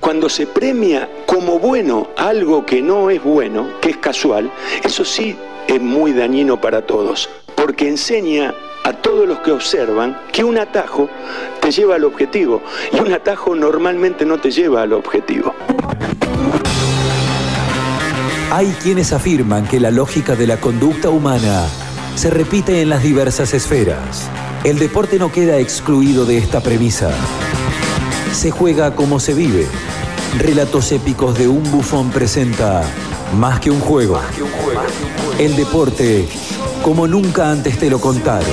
Cuando se premia como bueno algo que no es bueno, que es casual, eso sí es muy dañino para todos, porque enseña a todos los que observan que un atajo te lleva al objetivo y un atajo normalmente no te lleva al objetivo. Hay quienes afirman que la lógica de la conducta humana se repite en las diversas esferas. El deporte no queda excluido de esta premisa. Se juega como se vive. Relatos épicos de un bufón presenta Más que un juego. El deporte como nunca antes te lo contaron.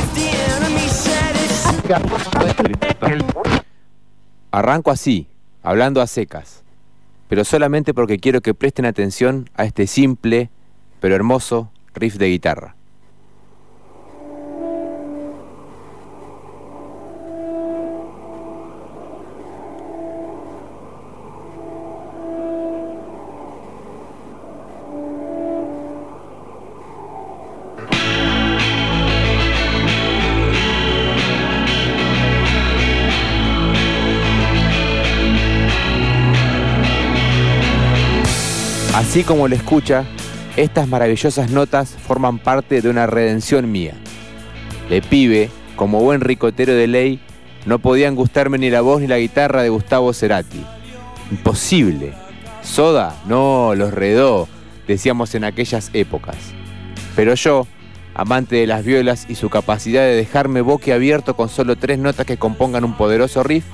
Arranco así, hablando a secas, pero solamente porque quiero que presten atención a este simple pero hermoso riff de guitarra. Así como lo escucha, estas maravillosas notas forman parte de una redención mía. De pibe, como buen ricotero de ley, no podían gustarme ni la voz ni la guitarra de Gustavo Cerati. Imposible. Soda, no, los redó, decíamos en aquellas épocas. Pero yo, amante de las violas y su capacidad de dejarme abierto con solo tres notas que compongan un poderoso riff,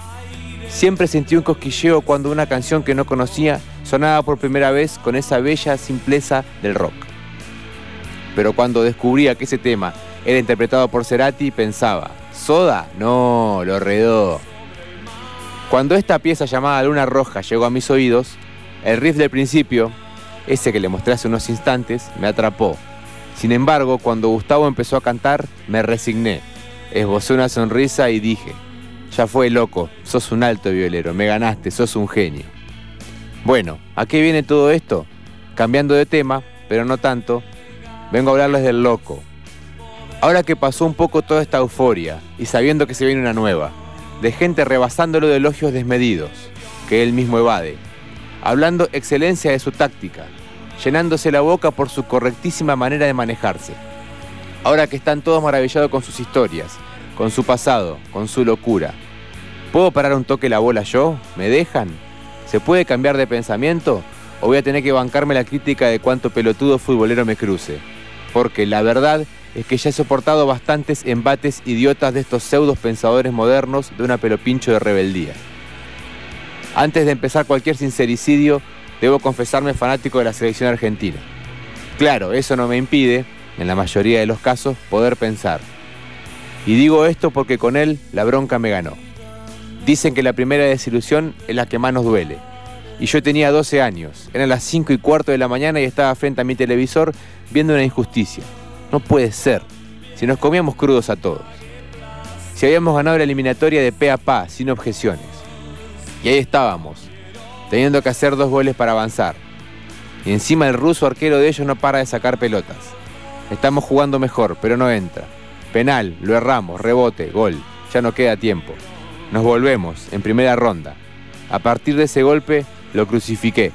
siempre sentí un cosquilleo cuando una canción que no conocía sonaba por primera vez con esa bella simpleza del rock. Pero cuando descubría que ese tema era interpretado por Cerati, pensaba, ¿Soda? No, lo redó. Cuando esta pieza llamada Luna Roja llegó a mis oídos, el riff del principio, ese que le mostré hace unos instantes, me atrapó. Sin embargo, cuando Gustavo empezó a cantar, me resigné. Esbocé una sonrisa y dije, ya fue loco, sos un alto violero, me ganaste, sos un genio. Bueno, ¿a qué viene todo esto? Cambiando de tema, pero no tanto, vengo a hablarles del loco. Ahora que pasó un poco toda esta euforia y sabiendo que se viene una nueva, de gente rebasándolo de elogios desmedidos, que él mismo evade, hablando excelencia de su táctica, llenándose la boca por su correctísima manera de manejarse. Ahora que están todos maravillados con sus historias, con su pasado, con su locura. ¿Puedo parar un toque la bola yo? ¿Me dejan? ¿Se puede cambiar de pensamiento? ¿O voy a tener que bancarme la crítica de cuánto pelotudo futbolero me cruce? Porque la verdad es que ya he soportado bastantes embates idiotas de estos pseudos pensadores modernos de una pelopincho de rebeldía. Antes de empezar cualquier sincericidio, debo confesarme fanático de la selección argentina. Claro, eso no me impide, en la mayoría de los casos, poder pensar. Y digo esto porque con él la bronca me ganó. Dicen que la primera desilusión es la que más nos duele. Y yo tenía 12 años, eran las 5 y cuarto de la mañana y estaba frente a mi televisor viendo una injusticia. No puede ser, si nos comíamos crudos a todos. Si habíamos ganado la eliminatoria de pe a pa, sin objeciones. Y ahí estábamos, teniendo que hacer dos goles para avanzar. Y encima el ruso arquero de ellos no para de sacar pelotas. Estamos jugando mejor, pero no entra. Penal, lo erramos, rebote, gol. Ya no queda tiempo. Nos volvemos, en primera ronda. A partir de ese golpe, lo crucifiqué.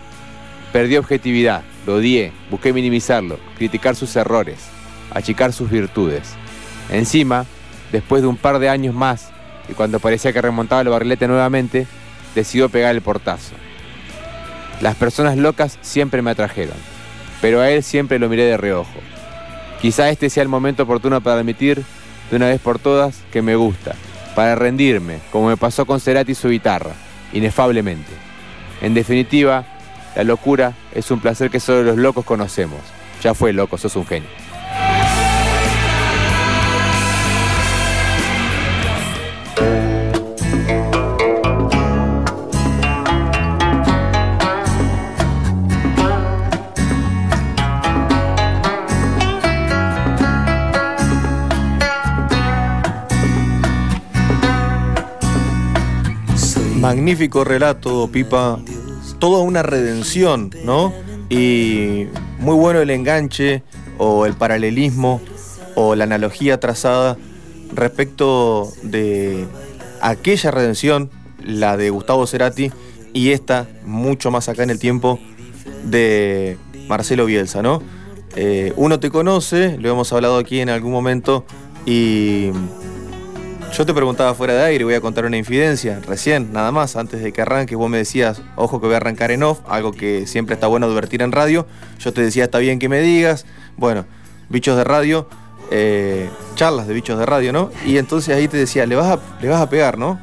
Perdí objetividad, lo odié, busqué minimizarlo, criticar sus errores, achicar sus virtudes. Encima, después de un par de años más, y cuando parecía que remontaba el barrilete nuevamente, decidió pegar el portazo. Las personas locas siempre me atrajeron, pero a él siempre lo miré de reojo. Quizá este sea el momento oportuno para admitir, de una vez por todas, que me gusta, para rendirme, como me pasó con Cerati y su guitarra, inefablemente. En definitiva, la locura es un placer que solo los locos conocemos. Ya fue loco, sos un genio. Magnífico relato, Pipa. Toda una redención, ¿no? Y muy bueno el enganche o el paralelismo o la analogía trazada respecto de aquella redención la de Gustavo Cerati, y esta, mucho más acá en el tiempo, de Marcelo Bielsa, ¿no? Eh, uno te conoce, lo hemos hablado aquí en algún momento, y yo te preguntaba fuera de aire, voy a contar una infidencia, recién, nada más, antes de que arranque, vos me decías, ojo que voy a arrancar en off, algo que siempre está bueno advertir en radio, yo te decía, está bien que me digas, bueno, bichos de radio, eh, charlas de bichos de radio, ¿no? Y entonces ahí te decía, le vas a, le vas a pegar, ¿no?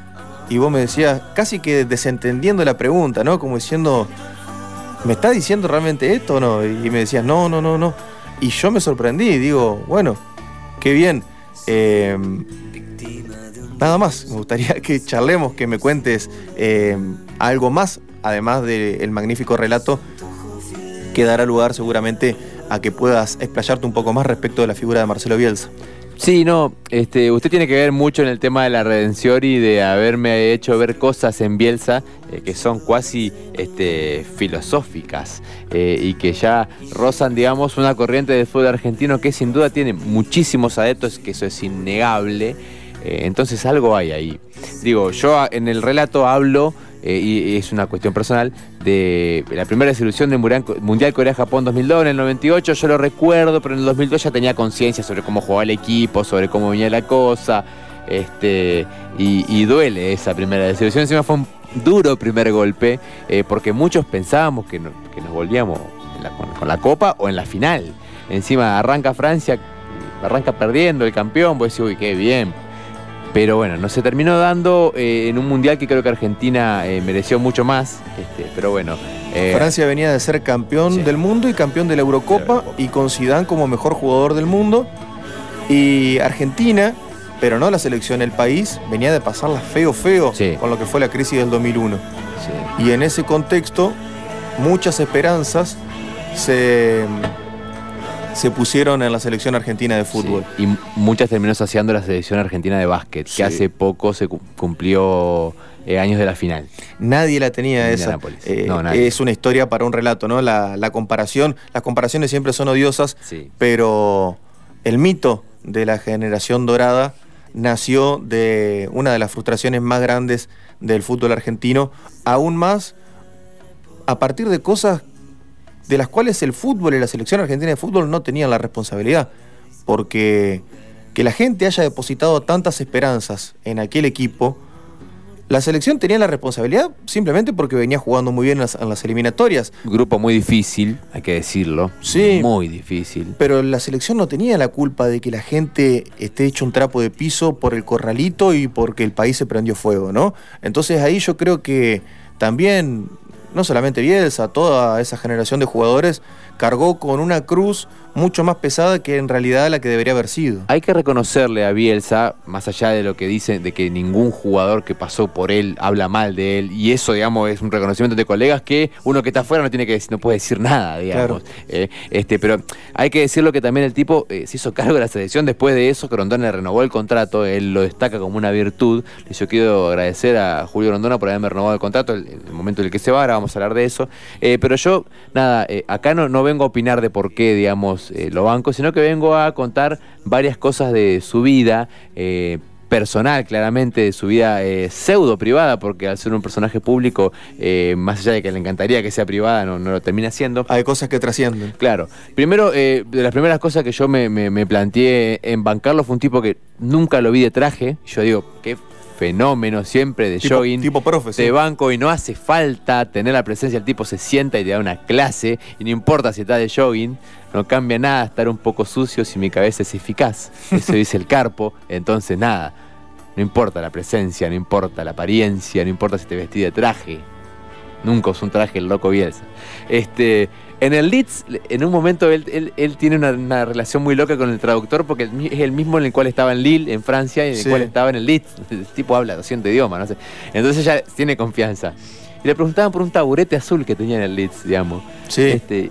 Y vos me decías, casi que desentendiendo la pregunta, ¿no? Como diciendo, ¿me está diciendo realmente esto o no? Y me decías, no, no, no, no. Y yo me sorprendí, digo, bueno, qué bien. Em, nada más, me gustaría que charlemos, que me cuentes em, algo más, además del magnífico relato que dará lugar seguramente a que puedas explayarte un poco más respecto de la figura de Marcelo Bielsa. Sí, no, este, usted tiene que ver mucho en el tema de la redención y de haberme hecho ver cosas en Bielsa eh, que son cuasi este, filosóficas eh, y que ya rozan, digamos, una corriente del fútbol argentino que sin duda tiene muchísimos adeptos, que eso es innegable. Eh, entonces algo hay ahí. Digo, yo en el relato hablo eh, y, es una cuestión personal, de la primera desilusión del Mundial Corea-Japón 2002, en el 98 yo lo recuerdo, pero en el 2002 ya tenía conciencia sobre cómo jugaba el equipo, sobre cómo venía la cosa, este, y, duele esa primera desilusión, encima fue un duro primer golpe, eh, porque muchos pensábamos que, nos volvíamos con, la Copa o en la final. Encima arranca Francia, arranca perdiendo el campeón, vos decís, uy, qué bien, pero bueno, no se terminó dando eh, en un mundial que creo que Argentina eh, mereció mucho más. Este, pero bueno. Eh, Francia venía de ser campeón del mundo y campeón de la Eurocopa y con Zidane como mejor jugador del mundo. Y Argentina, pero no la selección, el país, venía de pasarla feo, feo con lo que fue la crisis del 2001. Y en ese contexto, muchas esperanzas se se pusieron en la selección argentina de fútbol. Y muchas terminó saciando la selección argentina de básquet, que hace poco se cumplió eh, años de la final. Nadie la tenía esa. Eh, es una historia para un relato, ¿no? La, comparación, las comparaciones siempre son odiosas, pero el mito de la generación dorada nació de una de las frustraciones más grandes del fútbol argentino, aún más a partir de cosas de las cuales el fútbol y la selección argentina de fútbol no tenían la responsabilidad, porque que la gente haya depositado tantas esperanzas en aquel equipo, la selección tenía la responsabilidad simplemente porque venía jugando muy bien en las, eliminatorias. Grupo muy difícil, hay que decirlo. Sí. Muy difícil. Pero la selección no tenía la culpa de que la gente esté hecho un trapo de piso por el corralito y porque el país se prendió fuego, ¿no? Entonces ahí yo creo que también no solamente Bielsa, toda esa generación de jugadores cargó con una cruz mucho más pesada que en realidad la que debería haber sido. Hay que reconocerle a Bielsa, más allá de lo que dicen, de que ningún jugador que pasó por él habla mal de él, y eso, digamos, es un reconocimiento de colegas que uno que está afuera no tiene que no puede decir nada, digamos. Eh, este, pero hay que decirlo que también el tipo eh, se hizo cargo de la selección después de eso, que Rondona renovó el contrato, él lo destaca como una virtud. Y yo quiero agradecer a Julio Rondona por haberme renovado el contrato, el, el momento en el que se va, ahora vamos a hablar de eso. Eh, pero yo, nada, acá no, no vengo a opinar de por qué, digamos, eh, lo banco, sino que vengo a contar varias cosas de su vida. Eh, personal, claramente, de su vida eh, pseudo privada, porque al ser un personaje público, más allá de que le encantaría que sea privada, no, lo termina siendo. Hay cosas que trascienden. Claro. Primero, de las primeras cosas que yo me, me, planteé en bancarlo fue un tipo que nunca lo vi de traje. Yo digo, qué fenómeno siempre de jogging. Tipo profe, De banco y no hace falta tener la presencia, el tipo se sienta y te da una clase y no importa si está de jogging, no cambia nada estar un poco sucio si mi cabeza es eficaz. Eso dice el carpo, entonces nada. No importa la presencia, no importa la apariencia, no importa si te vestí de traje. Nunca usó un traje el loco Bielsa. Este, en el Leeds, en un momento él, tiene una, relación muy loca con el traductor porque es el mismo en el cual estaba en Lille, en Francia, y en el cual estaba en el Leeds. El tipo habla 200 idiomas, no sé. Entonces ya tiene confianza. Y le preguntaban por un taburete azul que tenía en el Leeds, digamos. Sí. Este,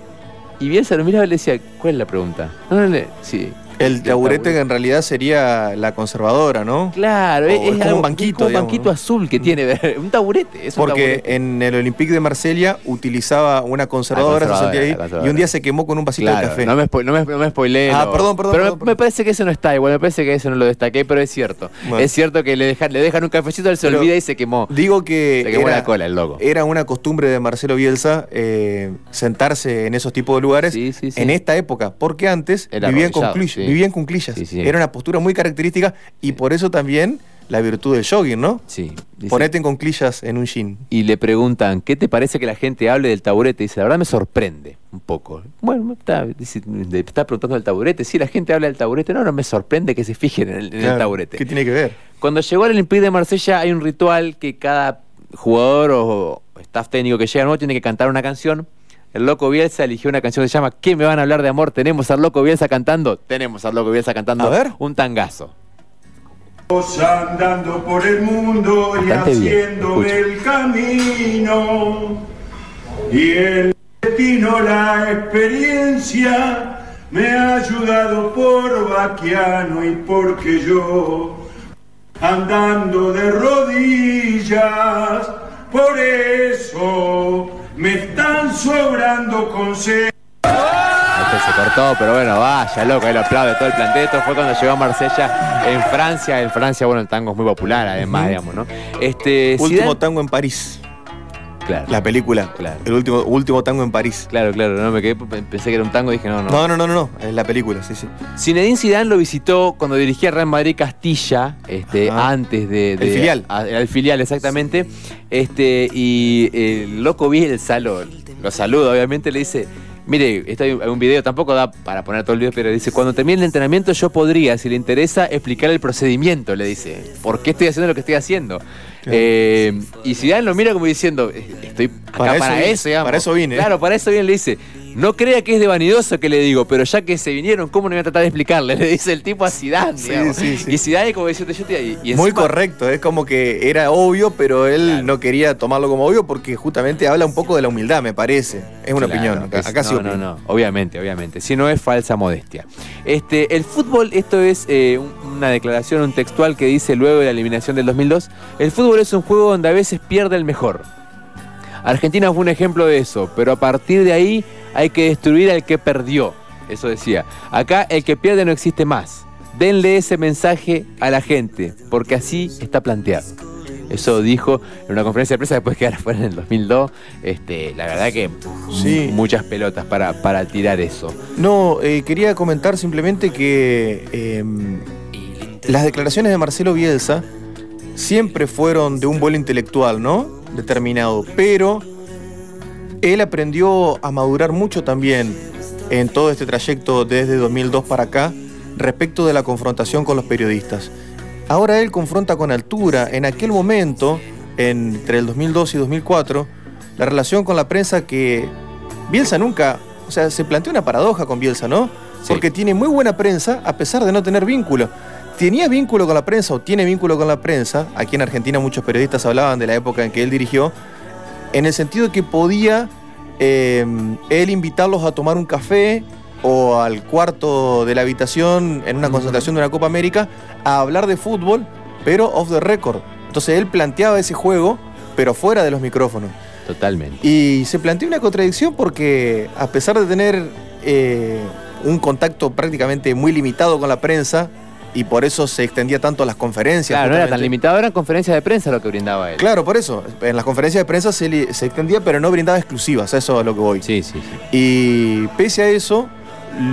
y Bielsa lo miraba y le decía, ¿cuál es la pregunta? No, no, sí, El taburete en realidad sería la conservadora, ¿no? Claro, O es, es como algo- un banquito, es como un banquito azul que tiene, un taburete. Es un Porque taburete. en el Olympique de Marsella utilizaba una conservadora, Ah, se sentía ahí, conservadora, conservadora. y un día se quemó con un vasito Claro, de café. No me, no me, no me spoileé, Ah, no. perdón, perdón, Pero me- perdón, me, perdón. parece que eso no está igual, me parece que eso no lo destaqué, pero es cierto. Bueno. Es cierto que le dejan, le dejan un cafecito, él se Pero olvida y se quemó. Digo que Se quemó era, la cola el loco. era una costumbre de Marcelo Bielsa eh, sentarse en esos tipos de lugares Sí, sí, sí. en esta época, porque antes Era vivían con, arrodillado, cuclillas. Sí, sí. Era una postura muy característica y por eso también la virtud del jogging, ¿no? Sí. dice- Ponete en conclillas en un jean. y le preguntan, ¿qué te parece que la gente hable del taburete? Dice, la verdad me sorprende un poco. Bueno, está, dice, está preguntando del taburete. Sí, la gente habla del taburete. No, no me sorprende que se fijen en el, en taburete. ¿Qué tiene que ver? Cuando llegó al Olympique de Marsella hay un ritual que cada jugador o staff técnico que llega nuevo tiene que cantar una canción. El Loco Bielsa eligió una canción que se llama ¿Qué me van a hablar de amor? ¿Tenemos al Loco Bielsa cantando? Tenemos al Loco Bielsa cantando A ver. un tangazo. andando por el mundo y haciéndome el camino. Y el destino, la experiencia, me ha ayudado por vaquiano y porque yo, andando de rodillas, por eso me están sobrando consejos. Este se cortó, pero bueno, vaya, loco, él aplaude todo el plantel. Esto fue cuando llegó a Marsella en Francia. En Francia, bueno, el tango es muy popular, además, digamos, ¿no? Este, Último Zidane- tango en París. Claro, La película. Claro. El último, último tango en París. claro, claro, no me quedé, pensé que era un tango y dije, no, no. No, no, no, no, no. Es la película, sí, sí. Zinedine Zidane lo visitó cuando dirigía Real Madrid Castilla, este, Ajá. antes de, de- El filial. a- el filial, exactamente. Este, y el loco Bielsa lo, lo saluda, obviamente, le dice. Mire, hay un video, tampoco da para poner todo el video, pero dice, cuando termine el entrenamiento yo podría, si le interesa, explicar el procedimiento, le dice. ¿Por qué estoy haciendo lo que estoy haciendo? Eh, y Zidane lo mira como diciendo, "Eh, estoy acá Para para, eso vine, eso, digamos". para eso vine. Claro, para eso bien le dice, no crea que es de vanidoso que le digo, pero ya que se vinieron, ¿cómo no voy a tratar de explicarle? Le dice el tipo a Zidane, Sí, digamos. sí, sí. Y Zidane como diciendo, yo te... Y, Muy correcto, es como que era obvio, pero él Claro. no quería tomarlo como obvio porque justamente habla un poco de la humildad, me parece. Es una Claro, opinión, acá, es- acá sí no, no, no, obviamente, obviamente. Si no es falsa modestia. Este, el fútbol, esto es eh, un- una declaración, un textual que dice luego de la eliminación del 2002, el fútbol es un juego donde a veces pierde el mejor. Argentina fue un ejemplo de eso, pero a partir de ahí hay que destruir al que perdió. Eso decía. Acá el que pierde no existe más. Denle ese mensaje a la gente, porque así está planteado. Eso dijo en una conferencia de prensa después de quedar fuera en el 2002. Este, la verdad que Sí. muchas pelotas para, para tirar eso. No, eh, quería comentar simplemente que eh, las declaraciones de Marcelo Bielsa siempre fueron de un vuelo intelectual, ¿no? Determinado, pero él aprendió a madurar mucho también en todo este trayecto desde 2002 para acá respecto de la confrontación con los periodistas. Ahora él confronta con altura. En aquel momento, entre el 2002 y 2004, la relación con la prensa que Bielsa nunca, o sea, se plantea una paradoja con Bielsa, ¿no? Sí. Porque tiene muy buena prensa a pesar de no tener vínculo. Tenía vínculo con la prensa o tiene vínculo con la prensa. Aquí en Argentina muchos periodistas hablaban de la época en que él dirigió, en el sentido de que podía eh, él invitarlos a tomar un café o al cuarto de la habitación en una concentración de una Copa América a hablar de fútbol, pero off the record. Entonces él planteaba ese juego, pero fuera de los micrófonos. Totalmente. Y se plantea una contradicción porque a pesar de tener eh, un contacto prácticamente muy limitado con la prensa, y por eso se extendía tanto a las conferencias. Claro, no era tan limitado, eran conferencias de prensa lo que brindaba él. Claro, por eso. En las conferencias de prensa se, se extendía, pero no brindaba exclusivas, eso es a lo que voy. Sí, sí, sí. Y pese a eso,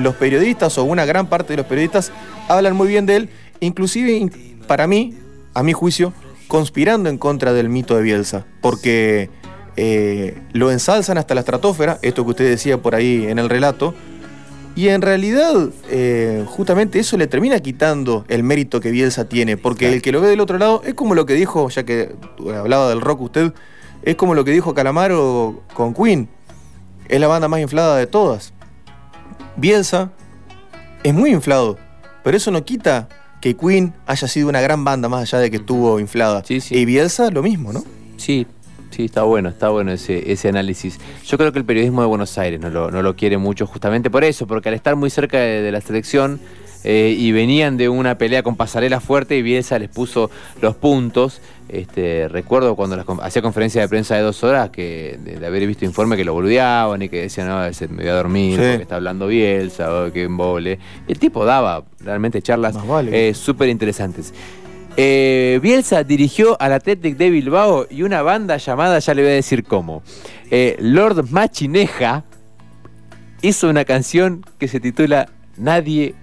los periodistas, o una gran parte de los periodistas, hablan muy bien de él, inclusive in- para mí, a mi juicio, conspirando en contra del mito de Bielsa, porque eh, lo ensalzan hasta la estratosfera, esto que usted decía por ahí en el relato, y en realidad eh, justamente eso le termina quitando el mérito que Bielsa tiene, porque el que lo ve del otro lado es como lo que dijo, ya que hablaba del rock usted, es como lo que dijo Calamaro con Queen, es la banda más inflada de todas. Bielsa es muy inflado, pero eso no quita que Queen haya sido una gran banda más allá de que estuvo inflada. Sí, sí. Y Bielsa lo mismo, ¿no? Sí, sí, está bueno, está bueno ese, ese análisis. Yo creo que el periodismo de Buenos Aires no lo, no lo quiere mucho justamente por eso, porque al estar muy cerca de, de la selección, eh, y venían de una pelea con pasarela fuerte y Bielsa les puso los puntos. Este, recuerdo cuando las hacía conferencia de prensa de dos horas que de, de haber visto informe que lo boludeaban y que decían, no, se me voy a dormir Sí. porque está hablando Bielsa, o que embole. El tipo daba realmente charlas vale. eh, súper interesantes. Eh, Bielsa dirigió al Athletic de Bilbao y una banda llamada, ya le voy a decir cómo, eh, Lord Machineja hizo una canción que se titula Nadie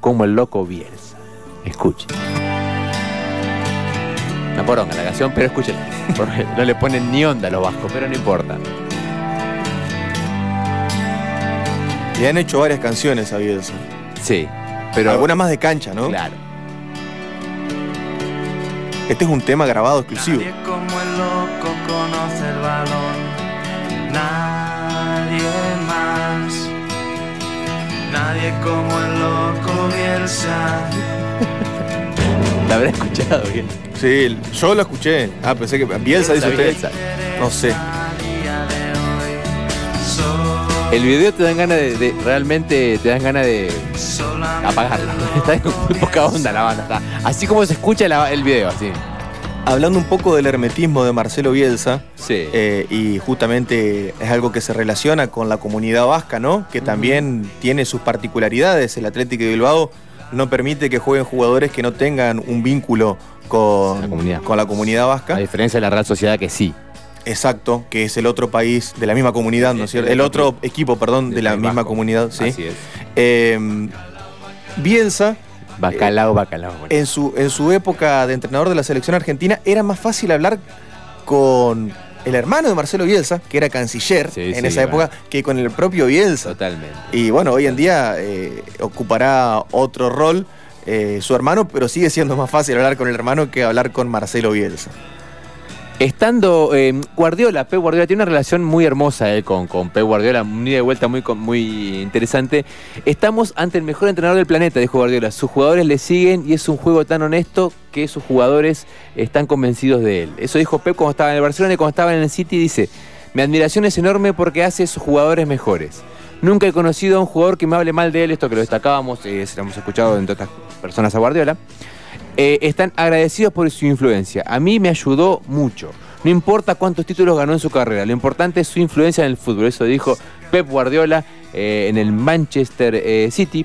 como el loco Bielsa. Escuchen. Una poronga la canción, pero escúchenla. Porque no le ponen ni onda a los vascos, pero no importa. Le han hecho varias canciones a Bielsa. Sí, pero... Algunas más de cancha, ¿no? Claro. Este es un tema grabado exclusivo. Nadie como el loco conoce el balón. Nadie más. Nadie como el loco Bielsa. La habrá escuchado bien. Sí, yo lo escuché. Ah, pensé que Bielsa dice usted. Bielsa. No sé. El video te dan ganas de, de- realmente te dan ganas de apagarlo. Está en muy poca onda la banda. Está. Así como se escucha la- el video, así. Hablando un poco del hermetismo de Marcelo Bielsa, Sí. eh, y justamente es algo que se relaciona con la comunidad vasca, ¿no? Que también tiene sus particularidades. El Atlético de Bilbao no permite que jueguen jugadores que no tengan un vínculo con La comunidad. con la comunidad vasca. A diferencia de la Real Sociedad que sí. Exacto, que es el otro país de la misma comunidad, ¿no es cierto? el otro equipo, perdón, de la misma Vasco. comunidad, sí. Así es. Eh, Bielsa, Bacalao, bacalao. bueno. en su, en su época de entrenador de la selección argentina, era más fácil hablar con el hermano de Marcelo Bielsa, que era canciller Sí, en sí, esa bueno. época, que con el propio Bielsa. Totalmente. Y bueno, hoy en día eh, ocupará otro rol eh, su hermano, pero sigue siendo más fácil hablar con el hermano que hablar con Marcelo Bielsa. Estando eh, Guardiola, Pep Guardiola tiene una relación muy hermosa eh, con, con Pep Guardiola, un ida y vuelta muy, muy interesante. Estamos ante el mejor entrenador del planeta, dijo Guardiola. Sus jugadores le siguen y es un juego tan honesto que sus jugadores están convencidos de él. Eso dijo Pep cuando estaba en el Barcelona y cuando estaba en el City. Dice: Mi admiración es enorme porque hace a sus jugadores mejores. Nunca he conocido a un jugador que me hable mal de él, esto que lo destacábamos, eh, lo hemos escuchado entre otras personas a Guardiola. Eh, están agradecidos por su influencia. A mí me ayudó mucho. No importa cuántos títulos ganó en su carrera, lo importante es su influencia en el fútbol. Eso dijo Pep Guardiola eh, en el Manchester eh, City.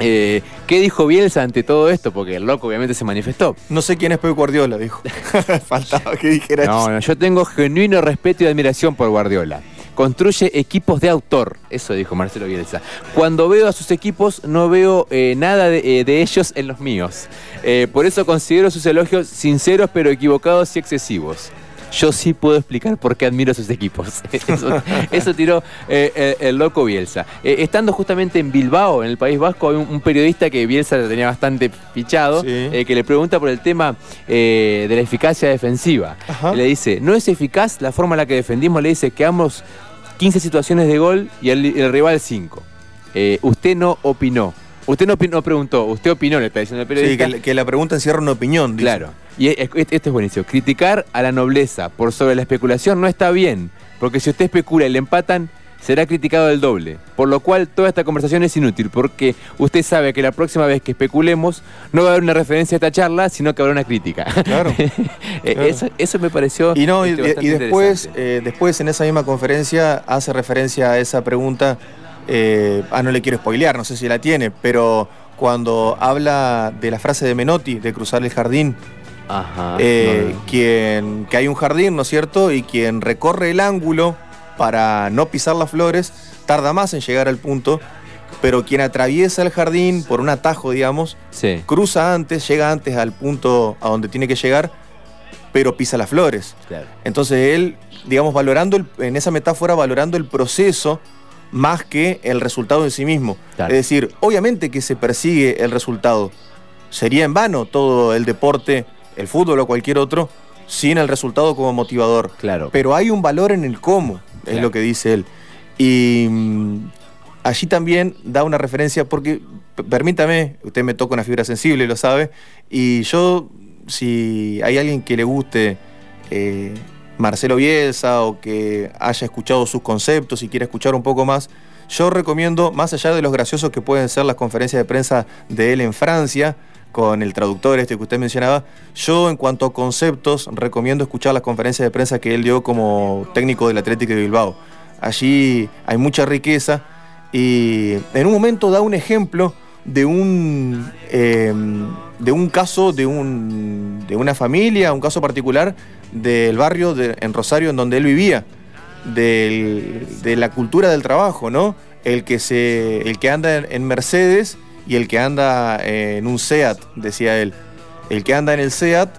Eh, ¿Qué dijo Bielsa ante todo esto? Porque el loco obviamente se manifestó. No sé quién es Pep Guardiola, dijo. Faltaba que dijera No, eso. no, yo tengo genuino respeto y admiración por Guardiola. Construye equipos de autor, eso dijo Marcelo Bielsa. Cuando veo a sus equipos, no veo eh, nada de, eh, de ellos en los míos. Eh, por eso considero sus elogios sinceros, pero equivocados y excesivos. Yo sí puedo explicar por qué admiro a sus equipos. Eso, eso tiró eh, el, el loco Bielsa. Estando justamente en Bilbao, en el País Vasco, hay un, un periodista que Bielsa lo tenía bastante fichado, Sí. que le pregunta por el tema de la eficacia defensiva. Ajá. Le dice, ¿no es eficaz la forma en la que defendimos? Le dice que ambos 15 situaciones de gol y el, el rival 5. usted no opinó. Usted no, opi- no preguntó, usted opinó, le está diciendo el Sí, periodista. que, que la pregunta encierra una opinión. dice. Claro. Y e- e- este es buenísimo. Criticar a la nobleza por sobre la especulación no está bien, porque si usted especula y le empatan, será criticado del doble. Por lo cual toda esta conversación es inútil, porque usted sabe que la próxima vez que especulemos no va a haber una referencia a esta charla, sino que habrá una crítica. Claro. Eh, Claro. Eso, eso me pareció. Y no, y, este, y- bastante y después, eh, después en esa misma conferencia hace referencia a esa pregunta. eh, ah, no le quiero spoilear, no sé si la tiene, pero cuando habla de la frase de Menotti, de cruzar el jardín, Ajá. eh, no, no. quien, que hay un jardín, ¿no es cierto? Y quien recorre el ángulo para no pisar las flores, tarda más en llegar al punto, pero quien atraviesa el jardín por un atajo, digamos, Sí. cruza antes, llega antes al punto a donde tiene que llegar, pero pisa las flores. Claro. Entonces él, digamos, valorando, el- en esa metáfora, valorando el proceso más que el resultado en sí mismo. Claro. Es decir, obviamente que se persigue el resultado. Sería en vano todo el deporte, el fútbol o cualquier otro, sin el resultado como motivador. Claro. Pero hay un valor en el cómo, es Claro. lo que dice él. Y mm, allí también da una referencia, porque permítame, usted me toca una fibra sensible, lo sabe, y yo, si hay alguien que le guste eh, Marcelo Bielsa o que haya escuchado sus conceptos y quiera escuchar un poco más, Yo recomiendo, más allá de los graciosos que pueden ser las conferencias de prensa de él en Francia, con el traductor este que usted mencionaba, yo en cuanto a conceptos recomiendo escuchar las conferencias de prensa que él dio como técnico del Atlético de Bilbao. Allí hay mucha riqueza y en un momento da un ejemplo de un, eh, de un caso de, un, de una familia, un caso particular del barrio de- en Rosario en donde él vivía, de la cultura del trabajo, ¿no? El que, se, el que anda en Mercedes y el que anda en un SEAT, decía él. El que anda en el SEAT,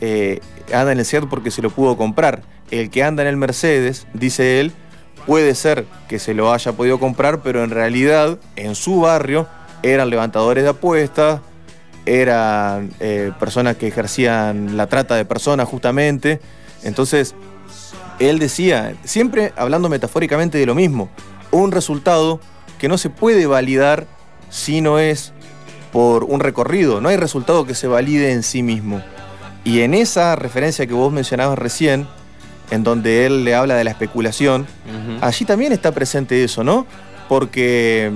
eh, anda en el SEAT porque se lo pudo comprar. El que anda en el Mercedes, dice él, puede ser que se lo haya podido comprar, pero en realidad en su barrio eran levantadores de apuestas, eran eh, personas que ejercían la trata de personas justamente. Entonces, él decía, siempre hablando metafóricamente de lo mismo, un resultado que no se puede validar si no es por un recorrido, no hay resultado que se valide en sí mismo. Y en esa referencia que vos mencionabas recién, en donde él le habla de la especulación, allí también está presente eso, ¿no? Porque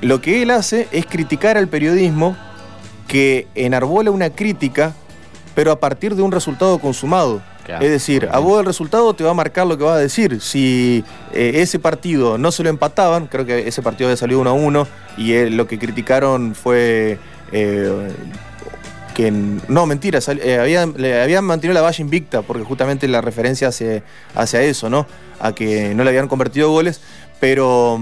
lo que él hace es criticar al periodismo que enarbola una crítica, pero a partir de un resultado consumado. Claro, es decir, a vos el resultado te va a marcar lo que va a decir. Si eh, ese partido no se lo empataban, creo que ese partido había salido 1 a 1 y eh, lo que criticaron fue eh, que no, mentira, sal- habían, le habían mantenido la valla invicta, porque justamente la referencia hace, hacia eso, ¿no? A que no le habían convertido goles, pero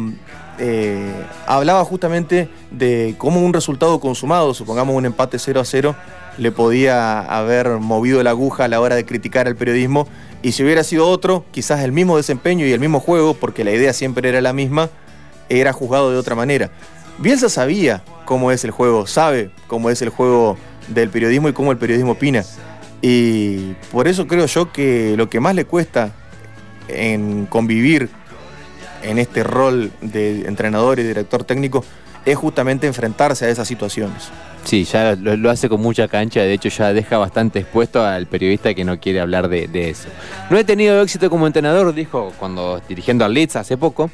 hablaba justamente de cómo un resultado consumado, supongamos un empate 0 a 0, le podía haber movido la aguja a la hora de criticar al periodismo, y si hubiera sido otro, quizás el mismo desempeño y el mismo juego, porque la idea siempre era la misma, era juzgado de otra manera. Bielsa sabía cómo es el juego, sabe cómo es el juego del periodismo y cómo el periodismo opina. Y por eso creo yo que lo que más le cuesta en convivir en este rol de entrenador y director técnico es justamente enfrentarse a esas situaciones. Sí, ya lo, hace con mucha cancha, de hecho ya deja bastante expuesto al periodista que no quiere hablar de, eso. No he tenido éxito como entrenador, dijo cuando dirigiendo al Leeds hace poco.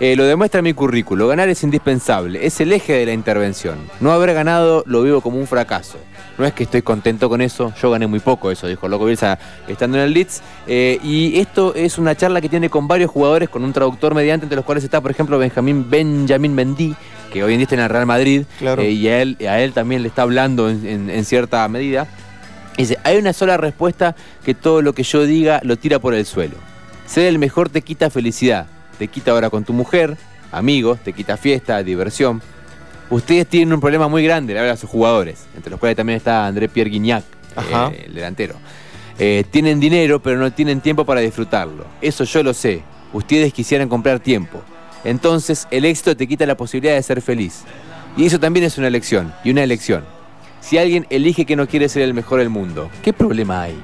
Eh, lo demuestra mi currículo, ganar es indispensable, es el eje de la intervención. No haber ganado lo vivo como un fracaso. No es que estoy contento con eso, yo gané muy poco, eso dijo Loco Bielsa estando en el Leeds. Eh, y esto es una charla que tiene con varios jugadores, con un traductor mediante, entre los cuales está, por ejemplo, Benjamín Benjamín Mendy, que hoy en día está en el Real Madrid, Claro. eh, y a él, a él también le está hablando en, en- en cierta medida. Dice, hay una sola respuesta que todo lo que yo diga lo tira por el suelo. Ser el mejor te quita felicidad, te quita ahora con tu mujer, amigos, te quita fiesta, diversión. Ustedes tienen un problema muy grande, le habla a sus jugadores, entre los cuales también está André Pierre Guignac, eh, el delantero. Eh, tienen dinero, pero no tienen tiempo para disfrutarlo. Eso yo lo sé. Ustedes quisieran comprar tiempo. Entonces, el éxito te quita la posibilidad de ser feliz. Y eso también es una elección, y una elección. Si alguien elige que no quiere ser el mejor del mundo, ¿qué problema hay?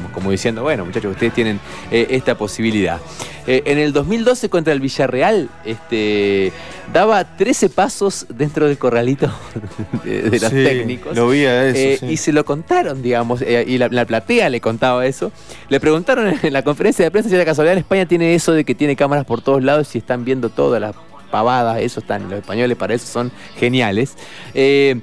Como, como diciendo, bueno, muchachos, ustedes tienen eh, esta posibilidad. Eh, en el 2012 contra el Villarreal, este, daba 13 pasos dentro del corralito de, de los Sí, técnicos. Lo vi a eso. Eh, sí. Y se lo contaron, digamos, y la, la platea le contaba eso. Le preguntaron en la conferencia de prensa si la casualidad en España tiene eso de que tiene cámaras por todos lados y están viendo todas las pavadas, eso están, los españoles para eso son geniales. Eh,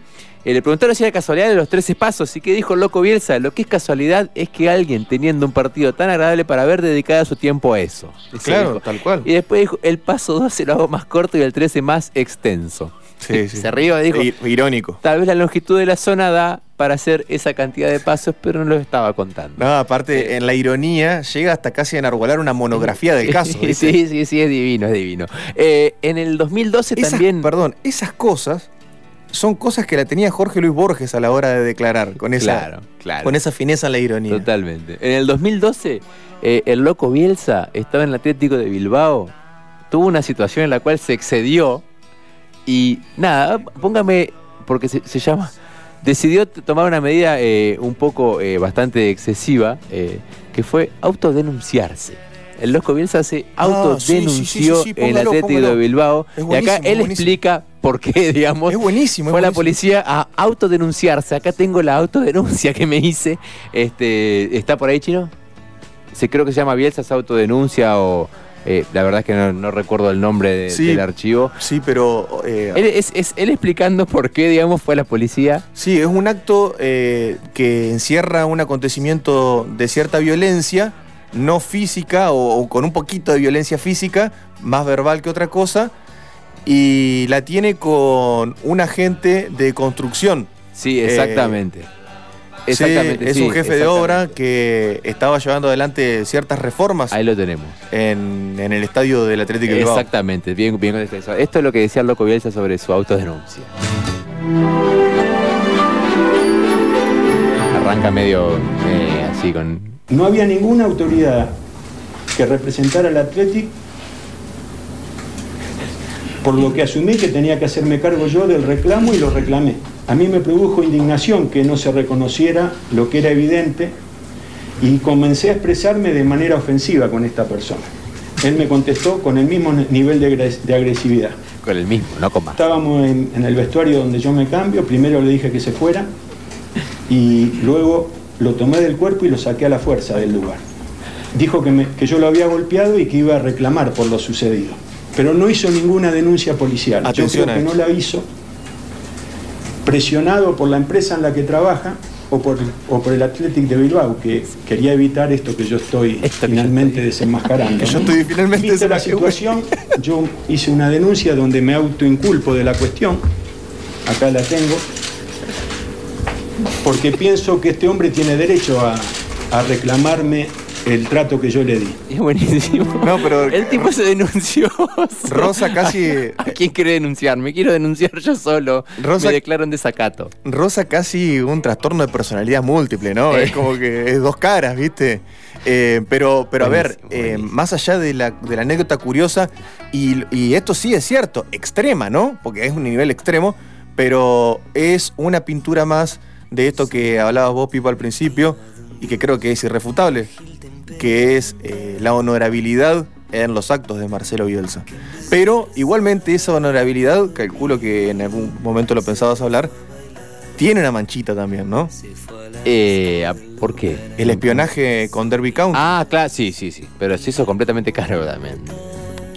eh, le preguntaron si era casualidad de los 13 pasos y que dijo el loco Bielsa, lo que es casualidad es que alguien teniendo un partido tan agradable para ver dedicado su tiempo a eso. Claro, dijo. tal cual. Y después dijo, el paso 12 lo hago más corto y el 13 más extenso. Sí, sí. Se rió y dijo, Irónico. Tal vez la longitud de la zona da para hacer esa cantidad de pasos, pero no lo estaba contando. No, aparte, en la ironía llega hasta casi a enarbolar una monografía del caso. sí, sí, sí, sí, es divino, es divino. Eh, en el 2012 Esas- también... Perdón, esas cosas son cosas que la tenía Jorge Luis Borges a la hora de declarar, con esa, Claro, claro. con esa fineza en la ironía. Totalmente. En el 2012, eh, el loco Bielsa estaba en el Atlético de Bilbao, tuvo una situación en la cual se excedió y nada, póngame, porque se, se llama, decidió tomar una medida eh, un poco eh, bastante excesiva, que fue autodenunciarse. El loco Bielsa se Ah, sí, sí, sí, autodenunció sí, en el Atlético de Bilbao y acá él explica por qué, digamos, Es buenísimo. es fue la policía a autodenunciarse. Acá tengo la autodenuncia que me hice. Este, ¿Está por ahí, Chino? Se creo que se llama Bielsa, se autodenuncia o, Eh, la verdad es que no, no recuerdo el nombre de- Sí. del archivo. Sí, pero eh, Él, es, es- él explicando por qué, digamos, fue a la policía. Sí, es un acto eh, que encierra un acontecimiento de cierta violencia, no física o, o con un poquito de violencia física, más verbal que otra cosa, y la tiene con un agente de construcción. Sí, Eh, exactamente. Sí, exactamente. es sí, un jefe de obra que estaba llevando adelante ciertas reformas Ahí lo tenemos. en, en el estadio del Atlético de Bilbao. Exactamente, bien, bien contextualizado. Esto es lo que decía el loco Bielsa sobre su autodenuncia. Arranca medio eh, así con. No había ninguna autoridad que representara al Athletic, por lo que asumí que tenía que hacerme cargo yo del reclamo y lo reclamé. A mí me produjo indignación que no se reconociera lo que era evidente y comencé a expresarme de manera ofensiva con esta persona. Él me contestó con el mismo nivel de agres- de agresividad. con el mismo, no con más. Estábamos en, en el vestuario donde yo me cambio, primero le dije que se fuera y luego lo tomé del cuerpo y lo saqué a la fuerza del lugar. Dijo que, me- que yo lo había golpeado y que iba a reclamar por lo sucedido, pero no hizo ninguna denuncia policial. Atención yo creo que no la hizo, presionado por la empresa en la que trabaja o por, o por el Athletic de Bilbao, que quería evitar esto que yo estoy finalmente desenmascarando. Yo estoy finalmente Vista la situación, yo hice una denuncia donde me autoinculpo de la cuestión, acá la tengo, porque pienso que este hombre tiene derecho a, a reclamarme el trato que yo le di. Es buenísimo. No, pero- El tipo se denunció. Rosa casi- ¿A quién quiere denunciar? Me quiero denunciar yo solo. Rosa- Me declaro en desacato. Rosa casi un trastorno de personalidad múltiple, ¿no? Eh. Es como que es dos caras, ¿viste? Eh, pero, pero a ver, eh, más allá de la, de la anécdota curiosa, y, y esto sí es cierto, extrema, ¿no? Porque es un nivel extremo, pero es una pintura más de esto que hablabas vos, Pipo, al principio, y que creo que es irrefutable, que es eh, la honorabilidad en los actos de Marcelo Bielsa. Pero igualmente esa honorabilidad, calculo que en algún momento lo pensabas hablar, tiene una manchita también, ¿no? Eh, ¿Por qué? El espionaje con Derby County. Ah, claro, sí, sí, sí. Pero se hizo completamente caro también.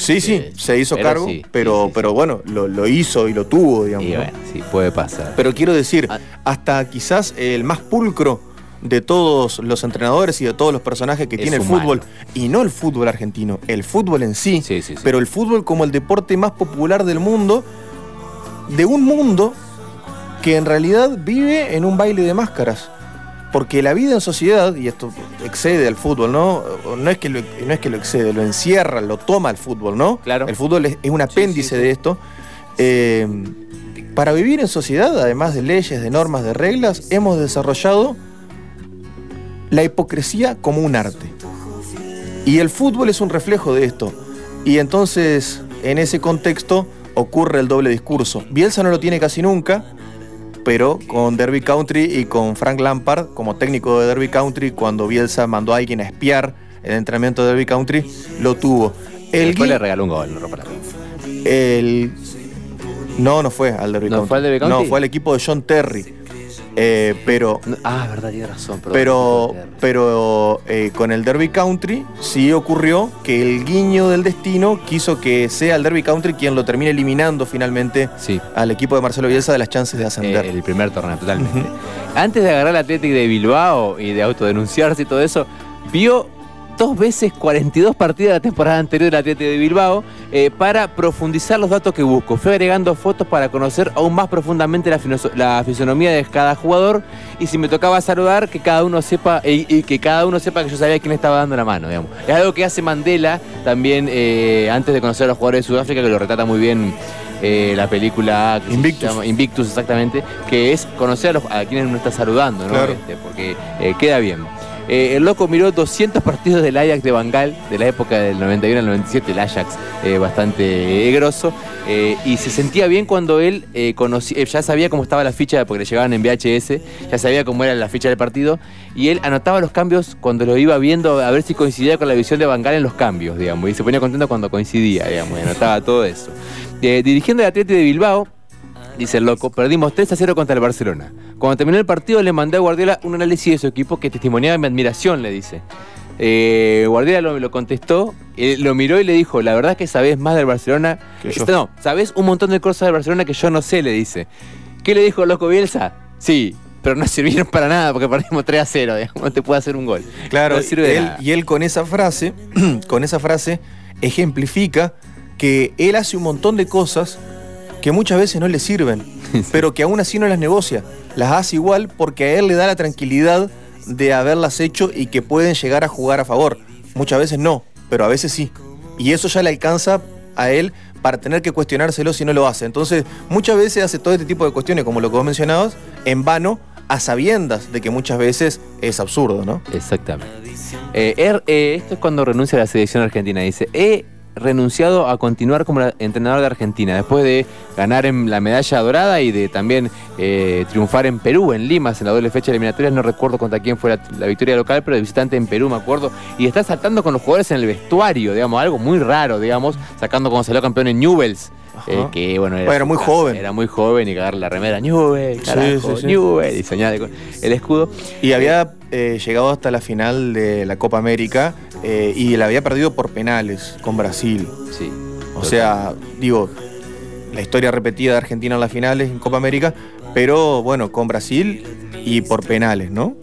Sí, sí, eh, se hizo pero cargo, sí, pero, sí, pero bueno, lo, lo hizo y lo tuvo, digamos. Y ¿no? bueno, sí, puede pasar. Pero quiero decir, Ah. hasta quizás el más pulcro de todos los entrenadores y de todos los personajes que Es tiene el humano. fútbol, y no el fútbol argentino, el fútbol en sí, Sí, sí, sí. pero el fútbol como el deporte más popular del mundo, de un mundo que en realidad vive en un baile de máscaras. Porque la vida en sociedad, y esto excede al fútbol, ¿no? No es que lo, no es que lo excede, lo encierra, lo toma el fútbol, ¿no? Claro. El fútbol es, es un apéndice sí. de esto. Eh, para vivir en sociedad, además de leyes, de normas, de reglas, hemos desarrollado la hipocresía como un arte. Y el fútbol es un reflejo de esto. Y entonces, en ese contexto, ocurre el doble discurso. Bielsa no lo tiene casi nunca, pero con Derby Country y con Frank Lampard como técnico de Derby Country, cuando Bielsa mandó a alguien a espiar el entrenamiento de Derby Country, lo tuvo. El, Después le regaló un gol, no rompa el- No, no fue al Derby ¿No County. fue al Derby County? No, fue al equipo de John Terry. Eh, pero Ah, verdad, tiene razón. perdón. pero, pero eh, con el Derby Country sí ocurrió que el guiño del destino quiso que sea el Derby Country quien lo termine eliminando finalmente Sí. al equipo de Marcelo Bielsa de las chances de Eh, ascender. el primer torneo, totalmente. Antes de agarrar el Atlético de Bilbao y de autodenunciarse y todo eso, vio dos veces 42 partidos de la temporada anterior del Atlético de Bilbao eh, para profundizar los datos que busco. Fue agregando fotos para conocer aún más profundamente la, la fisonomía de cada jugador y si me tocaba saludar, que cada uno sepa y, y que cada uno sepa que yo sabía quién estaba dando la mano, digamos. Es algo que hace Mandela también eh, antes de conocer a los jugadores de Sudáfrica, que lo retrata muy bien eh, la película que se Invictus. llama Invictus, exactamente, que es conocer a, los- a quienes uno está saludando, ¿no? Claro. Este, porque eh, queda bien. Eh, el loco miró 200 partidos del Ajax de Bangal, de la época del 91 al 97, el Ajax eh, bastante eh, grosso, y se sentía bien cuando él conocía, ya sabía cómo estaba la ficha, porque le llegaban en VHS, ya sabía cómo era la ficha del partido, y él anotaba los cambios cuando lo iba viendo, a ver si coincidía con la visión de Bangal en los cambios, digamos, y se ponía contento cuando coincidía, digamos, y anotaba todo eso. Dirigiendo el Atlético de Bilbao, Dice el loco, perdimos 3 a 0 contra el Barcelona. Cuando terminó el partido le mandé a Guardiola un análisis de su equipo que testimoniaba mi admiración, le dice. Eh, Guardiola lo, lo contestó, eh, lo miró y le dijo, la verdad es que sabés más del Barcelona. Que yo. No, sabés un montón de cosas del Barcelona que yo no sé, le dice. ¿Qué le dijo loco Bielsa? Sí, pero no sirvieron para nada porque perdimos 3 a 0, digamos, no te puede hacer un gol. Claro, no sirve de él- nada. y él con esa frase, con esa frase, ejemplifica que él hace un montón de cosas que muchas veces no le sirven, pero que aún así no las negocia. Las hace igual porque a él le da la tranquilidad de haberlas hecho y que pueden llegar a jugar a favor. Muchas veces no, pero a veces sí. Y eso ya le alcanza a él para tener que cuestionárselo si no lo hace. Entonces, muchas veces hace todo este tipo de cuestiones, como lo que vos mencionabas, en vano, a sabiendas de que muchas veces es absurdo, ¿no? Exactamente. Eh, er- eh, esto es cuando renuncia a la selección argentina. Dice, he renunciado a continuar como entrenador de Argentina después de ganar en la medalla dorada y de también eh, triunfar en Perú, en Limas, en la doble fecha eliminatoria. No recuerdo contra quién fue la, la victoria local, pero de visitante en Perú, me acuerdo. Y está saltando con los jugadores en el vestuario, digamos, algo muy raro, digamos, sacando como salió campeón en Newells. Eh, que bueno, era, Bueno, muy casa, joven. Era muy joven y cagar la remera Newell, carajo, sí, sí. Newell, y con el escudo. Y había eh, llegado hasta la final de la Copa América eh, y la había perdido por penales con Brasil. Sí. O sea, digo, la historia repetida de Argentina en las finales en Copa América, pero bueno, con Brasil y por penales, ¿no?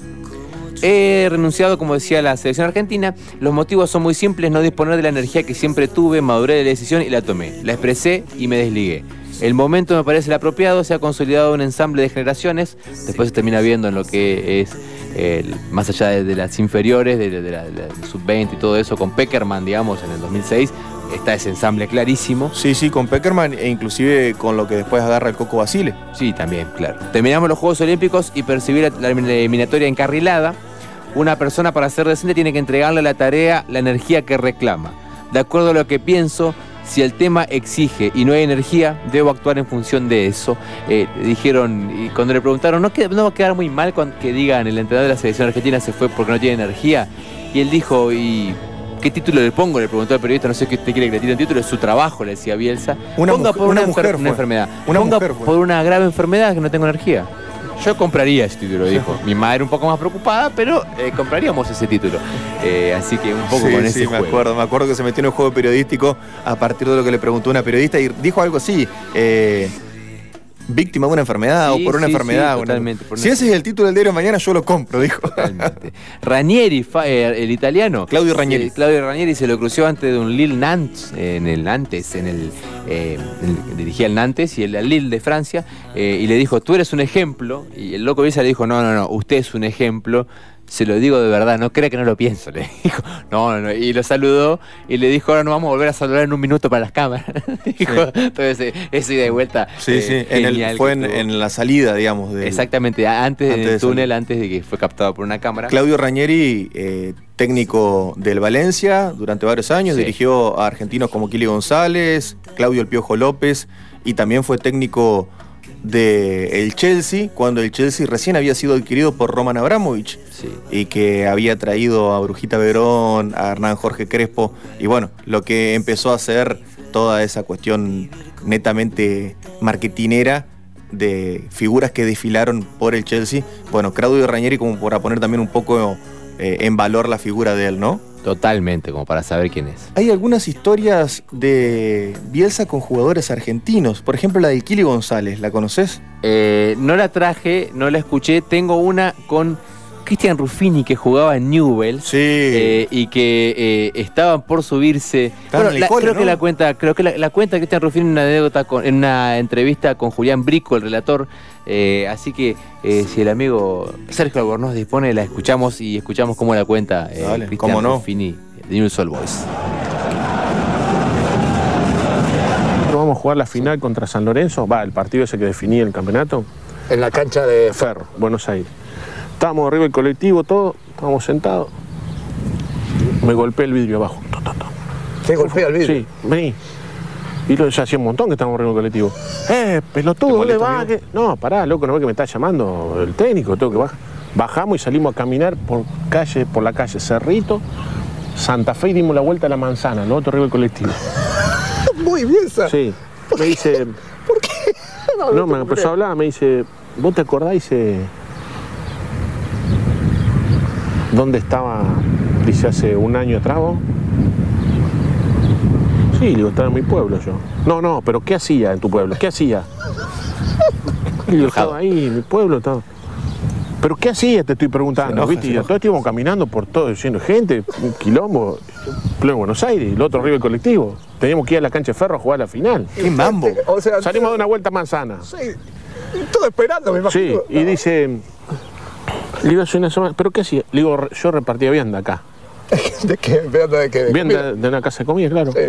He renunciado, como decía la selección argentina. Los motivos son muy simples, no disponer de la energía que siempre tuve, maduré de la decisión y la tomé. La expresé y me desligué. El momento me parece el apropiado, se ha consolidado un ensamble de generaciones, después se termina viendo en lo que es el- más allá de, de las inferiores, de, de la, de la sub-20 y todo eso, con Peckerman, digamos, en el 2006, está ese ensamble clarísimo. Sí, sí, con Peckerman e inclusive con lo que después agarra el Coco Basile. Sí, también, claro. Terminamos los Juegos Olímpicos y percibir la la eliminatoria encarrilada. Una persona para ser decente tiene que entregarle a la tarea la energía que reclama. De acuerdo a lo que pienso, si el tema exige y no hay energía, debo actuar en función de eso. Eh, dijeron, y cuando le preguntaron, ¿no, va a quedar muy mal cuando, que digan el entrenador de la selección argentina se fue porque no tiene energía? Y él dijo, ¿y qué título le pongo? Le preguntó al periodista, no sé qué usted quiere que le tire un título, es su trabajo, le decía Bielsa. Una Ponga mujer- por una, una mujer enfer- fue. una enfermedad. Una Ponga mujer por una grave enfermedad que no tengo energía. Yo compraría ese título, dijo. Mi madre un poco más preocupada, pero eh, compraríamos ese título. Eh, así que un poco sí, con sí, ese me juego. acuerdo, me acuerdo que se metió en un juego periodístico a partir de lo que le preguntó una periodista y dijo algo así, eh, víctima de una enfermedad Sí, o por una sí, enfermedad. sí, una- totalmente, por una- Si ese es el título del diario mañana, yo lo compro, dijo. Totalmente. Ranieri, eh, el italiano. Claudio Ranieri. Claudio Ranieri se lo crució antes de un Lille Nantes, en el Nantes, en el, eh, el- dirigía el Nantes y el Lille de Francia, eh, y le dijo, tú eres un ejemplo, y el loco Bielsa le dijo, no, no, no, usted es un ejemplo, se lo digo de verdad, no crea que no lo pienso, le dijo, no, no, no, y lo saludó y le dijo, ahora nos vamos a volver a saludar en un minuto para las cámaras. dijo, entonces, eh, esa ida y vuelta. Sí, eh, sí, en el- fue en, la salida, digamos. del- Exactamente, antes, Antes del de túnel, salir. antes de que fue captado por una cámara. Claudio Ranieri, eh, técnico del Valencia durante varios años, Sí. dirigió a argentinos como Kili González, Claudio El Piojo López y también fue técnico del Chelsea cuando el Chelsea recién había sido adquirido por Roman Abramovich Sí. y que había traído a Brujita Verón, a Hernán Jorge Crespo y bueno, lo que empezó a hacer toda esa cuestión netamente marketinera de figuras que desfilaron por el Chelsea. Bueno, Claudio Ranieri como para poner también un poco eh, en valor la figura de él, ¿no? Totalmente, como para saber quién es. Hay algunas historias de Bielsa con jugadores argentinos. Por ejemplo, la de Kili González, ¿la conoces? Eh, no la traje, no la escuché. Tengo una con Cristian Ruffini que jugaba en Newell's. Sí. eh, y que eh, estaban por subirse. La- creo ¿no? que la cuenta, creo que la, la cuenta Cristian Ruffini en una anécdota con- en una entrevista con Julián Brico, el relator. Eh, así que eh, si el amigo Sergio Albornoz dispone, la escuchamos y escuchamos cómo la cuenta eh, Dale, Cristian cómo no. Ruffini de Newell's Old Boys. Vamos a jugar la final contra San Lorenzo, va, el partido ese que definía el campeonato, En la cancha de Ferro, Buenos Aires. Estábamos arriba del colectivo, todo, estábamos sentados. Me golpeé el vidrio abajo. ¿Te golpea el vidrio? Sí, vení. Y lo, ya hacía un montón que estábamos arriba del colectivo. ¡Eh, pelotudo, ¿dónde vas? amigo? ¿Qué? No, pará, loco, no ve que me está llamando el técnico, tengo que bajar. Bajamos y salimos a caminar por calle, por la calle Cerrito, Santa Fe y dimos la vuelta a la manzana, lo otro arriba del colectivo. Muy bien, Sa. Sí. Me dice. ¿Por qué? No, te me empezó a hablar, me dice, ¿vos te acordás? Dice, ¿dónde estaba Dice, hace un año atrás vos. Sí, le digo, estaba en mi pueblo yo. No, no, pero ¿qué hacía en tu pueblo? ¿Qué hacía? Y digo, estaba ahí, en mi pueblo, estaba. ¿Pero qué hacía? Te estoy preguntando, enoja, ¿viste? Y íbamos caminando por todo, lleno de gente, un quilombo, pleno Buenos Aires, el otro arriba del colectivo. Teníamos que ir a la cancha de ferro a jugar la final. ¡Qué mambo! O sea, Salimos de una vuelta a manzana. Sí, todo esperando, me Sí, imagino. y dice, le hace una semana, ¿pero qué hacía? Le digo, yo repartía vianda acá. ¿De qué? Esperando de qué. De Vianda comida. de una casa de comida, claro. Sí.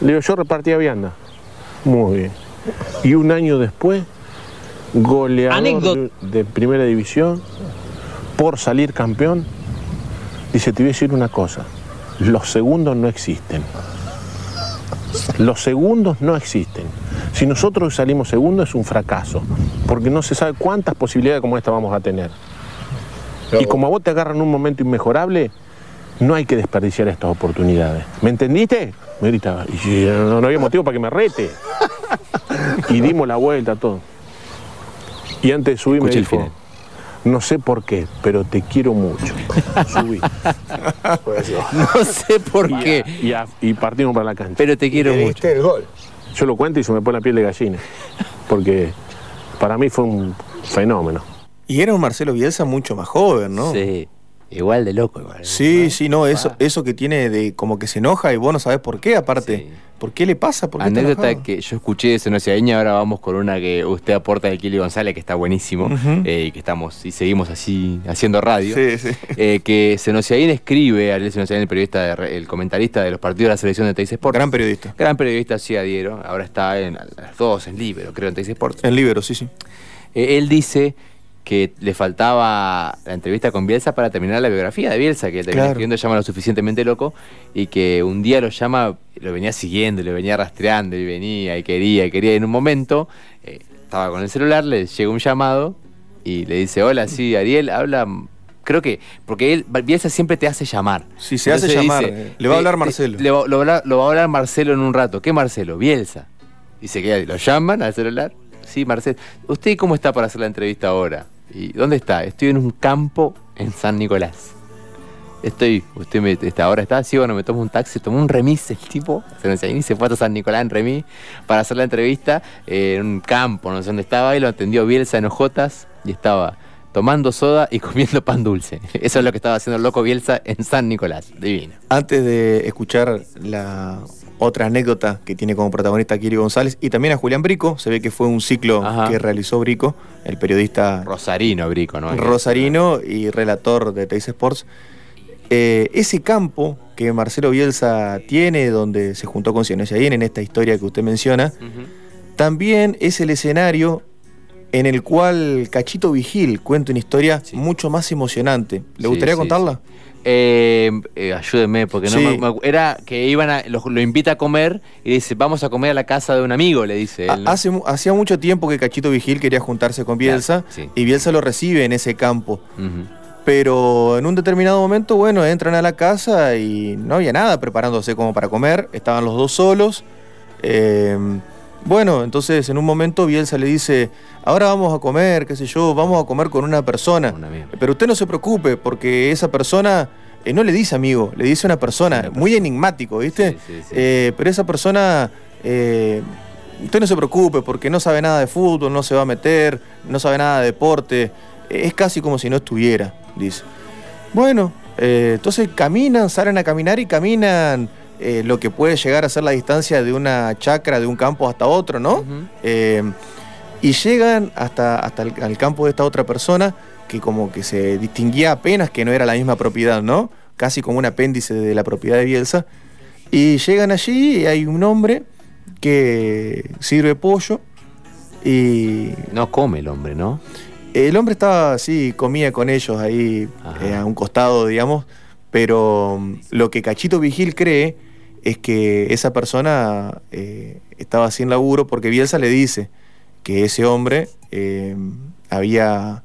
Le digo, yo repartía vianda. Muy bien. Y un año después, goleador de, de primera división, por salir campeón, dice, te voy a decir una cosa, los segundos no existen. Los segundos no existen. Si nosotros salimos segundos es un fracaso, porque no se sabe cuántas posibilidades como esta vamos a tener. Y como a vos te agarran un momento inmejorable, no hay que desperdiciar estas oportunidades. ¿Me entendiste? Me gritaba. Y no, no había motivo para que me rete. Y dimos la vuelta, todo. Y antes de subir me Escuché el dijo, no sé por qué, pero te quiero mucho. Subí. No sé por Y, qué, y a- y partimos para la cancha. pero te quiero mucho. diste el gol. Yo lo cuento y se me pone la piel de gallina. Porque para mí fue un fenómeno. Y era un Marcelo Bielsa mucho más joven, ¿no? Sí, igual de loco igual. Sí, sí, no, eso, eso que tiene de como que se enoja y vos no sabés por qué, aparte. Sí. ¿Por qué le pasa? ¿Por qué Anécdota que yo escuché de Senociadeña, ahora vamos con una que usted aporta de Kili González, que está buenísimo, Ujú. eh, y que estamos y seguimos así haciendo radio. Sí, sí. Eh, que Senociaín escribe, Ariel Senociaín, el periodista, de el comentarista de los partidos de la selección de Teis Sport. Gran periodista. Gran periodista, sí, adhiero. Ahora está en a las dos, en Libero, creo, en Teis Sport. En libro, sí, sí. Eh, él dice que le faltaba la entrevista con Bielsa para terminar la biografía de Bielsa, que terminó Claro. escribiendo llama lo suficientemente loco, y que un día lo llama, lo venía siguiendo, lo venía rastreando, y venía, y quería, y quería. Y en un momento, eh, estaba con el celular, le llega un llamado, y le dice, hola, sí, Ariel, habla... Creo que, porque él, Bielsa siempre te hace llamar. Sí, se hace llamar, eh, le va a hablar Marcelo. le va- lo va a hablar Marcelo en un rato. ¿Qué Marcelo? Bielsa. Y se queda, lo llaman al celular. Sí, Marcelo. ¿Usted cómo está para hacer la entrevista ahora? ¿Y dónde está? Estoy en un campo en San Nicolás. Estoy, usted me, está, ahora está, sí, bueno, me tomo un taxi, tomó un remis el tipo, se, se fue hasta San Nicolás en remis para hacer la entrevista en un campo, no sé dónde estaba, y lo atendió Bielsa en Ojotas y estaba tomando soda y comiendo pan dulce. Eso es lo que estaba haciendo el loco Bielsa en San Nicolás. Divino. Antes de escuchar la otra anécdota que tiene como protagonista a Kiri González y también a Julián Brico, se ve que fue un ciclo Ajá. que realizó Brico, el periodista Rosarino, Brico, ¿no? rosarino y relator de Teis Sports. Eh, ese campo que Marcelo Bielsa tiene, donde se juntó con Cienoyaín en esta historia que usted menciona, también es el escenario en el cual Cachito Vigil cuenta una historia Sí. mucho más emocionante. ¿Le gustaría sí, contarla? Eh, eh, ayúdeme, porque no me, me era que iban a, lo, lo invita a comer y dice, vamos a comer a la casa de un amigo, le dice él. hacía mucho tiempo que Cachito Vigil quería juntarse con Bielsa Claro, y Bielsa lo recibe en ese campo. Pero en un determinado momento, bueno, entran a la casa y no había nada preparándose como para comer, estaban los dos solos. Eh, bueno, entonces en un momento Bielsa le dice, ahora vamos a comer, qué sé yo, vamos a comer con una persona. Pero usted no se preocupe, porque esa persona eh, no le dice amigo, le dice una persona, Una muy enigmático, ¿viste? Sí, sí, sí. Eh, pero esa persona, eh, usted no se preocupe, porque no sabe nada de fútbol, no se va a meter, no sabe nada de deporte, es casi como si no estuviera, dice. Bueno, eh, entonces caminan, salen a caminar y caminan eh, lo que puede llegar a ser la distancia de una chacra, de un campo hasta otro, ¿no? Eh, y llegan hasta, hasta el al campo de esta otra persona que como que se distinguía apenas que no era la misma propiedad, ¿no? Casi como un apéndice de la propiedad de Bielsa. Y llegan allí y hay un hombre que sirve pollo y No come el hombre, ¿no? el hombre estaba así, comía con ellos ahí eh, a un costado, digamos, pero mm, lo que Cachito Vigil cree es que esa persona eh, estaba sin laburo porque Bielsa le dice que ese hombre eh, había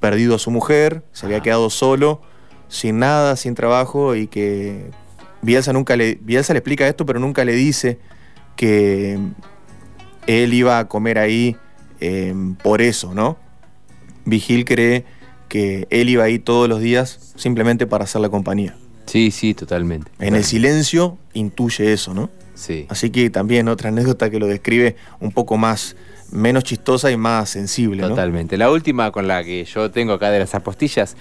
perdido a su mujer, se había Ajá. quedado solo, sin nada, sin trabajo y que Bielsa nunca le Bielsa le explica esto, pero nunca le dice que él iba a comer ahí eh, por eso, ¿no? Vigil cree que él iba ahí todos los días simplemente para hacer la compañía. Sí, sí, totalmente. En el silencio intuye eso, ¿no? Sí. Así que también otra anécdota que lo describe un poco más, menos chistosa y más sensible, ¿no? Totalmente. La última con la que yo tengo acá de las apostillas.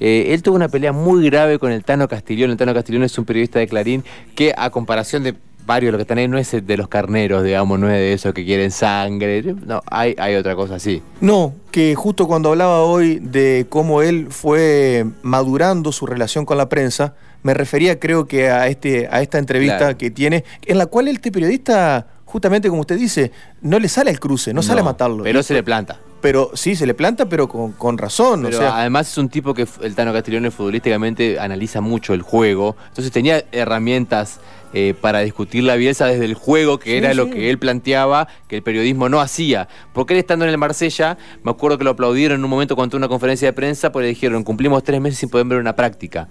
eh, él tuvo una pelea muy grave con el Tano Castiglione. El Tano Castiglione es un periodista de Clarín que, a comparación de varios de los que están ahí, no es de los carneros, digamos, no es de esos que quieren sangre. No, hay, hay otra cosa así. No, que justo cuando hablaba hoy de cómo él fue madurando su relación con la prensa, me refería creo que a, este, a esta entrevista Claro. que tiene, en la cual este periodista, justamente como usted dice, no le sale al cruce, no, sale a matarlo. Pero se le planta. Pero sí, se le planta, pero con, con razón. Pero o sea, además es un tipo que el Tano Castiglione futbolísticamente analiza mucho el juego. Entonces tenía herramientas eh, para discutir la Bielsa desde el juego, que Sí, era lo que él planteaba, que el periodismo no hacía. Porque él estando en el Marsella, me acuerdo que lo aplaudieron en un momento cuando tuvo una conferencia de prensa, porque le dijeron, cumplimos tres meses sin poder ver una práctica.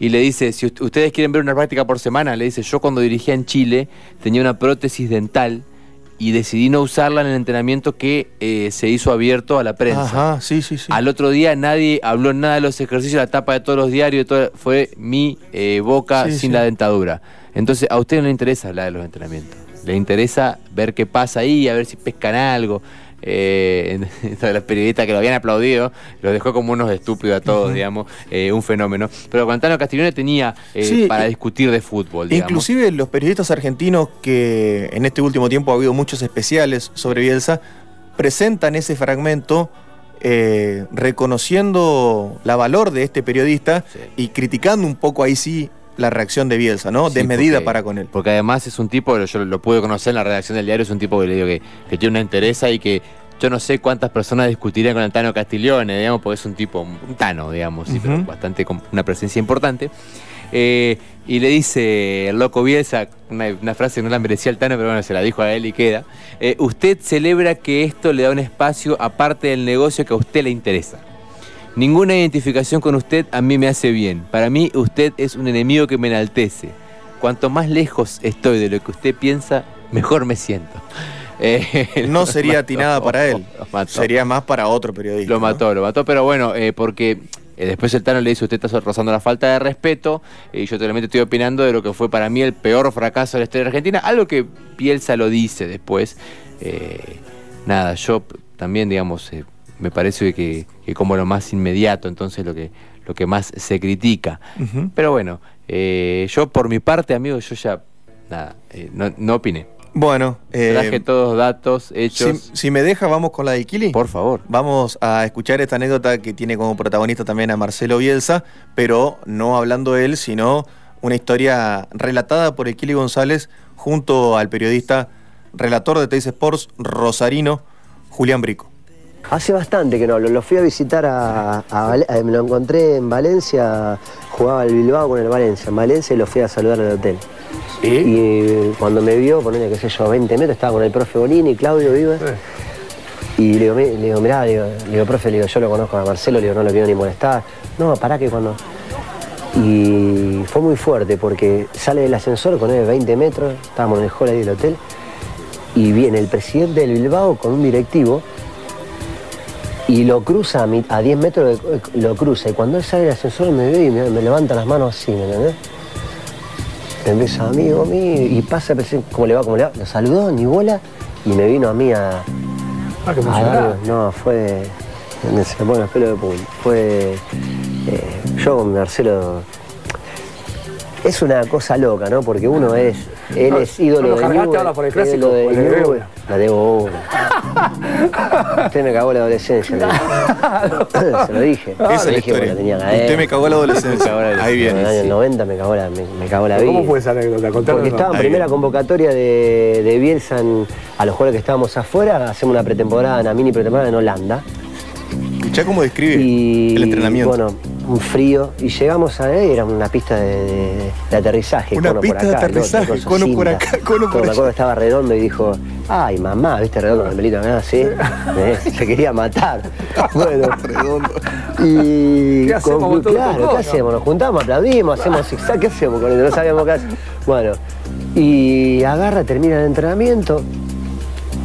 Y le dice, si ust- ustedes quieren ver una práctica por semana, le dice, yo cuando dirigía en Chile tenía una prótesis dental y decidí no usarla en el entrenamiento que eh, se hizo abierto a la prensa. Ajá, sí, sí, sí. Al otro día nadie habló nada de los ejercicios, la tapa de todos los diarios, todo- fue mi eh, boca Sí, sin sí. la dentadura. Entonces, a usted no le interesa hablar de los entrenamientos. Le interesa ver qué pasa ahí, a ver si pescan algo. Eh, los periodistas que lo habían aplaudido, los dejó como unos estúpidos a todos, digamos, eh, un fenómeno. Pero Guantánamo Castiglione tenía eh, Sí, para y- discutir de fútbol, digamos. Inclusive los periodistas argentinos que en este último tiempo ha habido muchos especiales sobre Bielsa, presentan ese fragmento eh, reconociendo la valor de este periodista Sí. y criticando un poco ahí sí la reacción de Bielsa, ¿no? Sí, Desmedida porque- para con él. Porque además es un tipo, yo lo pude conocer en la redacción del diario, es un tipo que le digo que, que tiene una entereza y que yo no sé cuántas personas discutirían con el Tano Castiglione, digamos, porque es un tipo, un Tano, digamos, sí, pero bastante con una presencia importante. Eh, y le dice el loco Bielsa, una, una frase que no la merecía el Tano, pero bueno, se la dijo a él y queda. eh, usted celebra que esto le da un espacio aparte del negocio que a usted le interesa. Ninguna identificación con usted a mí me hace bien. Para mí usted es un enemigo que me enaltece. Cuanto más lejos estoy de lo que usted piensa, mejor me siento. Eh, No sería mató, atinada para él. Sería más para otro periodista. Lo ¿no? mató, lo mató, pero bueno, eh, porque eh, después el Tano le dice, usted está rozando la falta de respeto, y yo totalmente estoy opinando de lo que fue para mí el peor fracaso de la historia Argentina, algo que Bielsa lo dice después. Eh, nada, yo también, digamos, eh, me parece que, que como lo más inmediato, entonces lo que, lo que más se critica. Pero bueno, eh, yo por mi parte, amigo, yo ya, nada, eh, no, no opiné. Bueno, eh, Traje todos datos, hechos. si me deja, vamos con la del Kili. Por favor. Vamos a escuchar esta anécdota que tiene como protagonista también a Marcelo Bielsa, pero no hablando él, sino una historia relatada por el Kili González junto al periodista relator de Teis Sports rosarino Julián Brico. Hace bastante que no hablo. Lo fui a visitar a, a eh, me lo encontré en Valencia, jugaba el Bilbao con el Valencia. En Valencia y lo fui a saludar al hotel. Y eh, cuando me vio, ponele, qué sé yo, 20 metros, estaba con el profe Bonini, Claudio Viva. Y le digo, le digo, mirá, le digo, le digo, profe, le digo, yo lo conozco a Marcelo, le digo, no lo quiero ni molestar. No, pará que cuando. Y fue muy fuerte porque sale del ascensor con él 20 metros, estábamos en el hall ahí del hotel, y viene el presidente del Bilbao con un directivo y lo cruza a, a 10 metros, de- lo cruza. Y cuando él sale del ascensor me ve y me, me levanta las manos así, ¿me entendés? Me empieza, amigo mío, y pasa, ¿cómo le va? ¿Cómo le va? Lo saludó, ni bola, y me vino a mí a. Ah, que a no, fue. Se me ponen los pelos de punta. Fue. eh, yo con Marcelo. Es una cosa loca, ¿no? Porque uno es. Él es ídolo ¿No lo de por el clásico? de una. La debo una. Usted me cagó la adolescencia. le dije. Se lo dije. Esa es Se lo la dije historia. tenía Usted me cagó la adolescencia. Ahí En el viene. año sí. 90 me cagó la, me, me cagó la vida. ¿Cómo fue esa anécdota? Porque estaba en primera viene. convocatoria de, de Bielsa en- a los jugadores que estábamos afuera, hacemos una pretemporada, una mini pretemporada en Holanda. Escuchá cómo describe Y el entrenamiento. bueno, un frío. Y llegamos ahí, era una pista de, de- de aterrizaje. Una cono pista por de acá, otro, aterrizaje, coso, cono por cinta. acá, cono por Me allá. acuerdo que estaba redondo y dijo, ay mamá, viste redondo con el pelito acá, así. Eh, Se quería matar. Bueno. Y ¿Qué hacemos con claro? ¿qué hacemos? Nos juntamos, aplaudimos, hacemos zigzag, ¿qué hacemos con esto? No sabíamos qué hacer. Bueno, y agarra, termina el entrenamiento.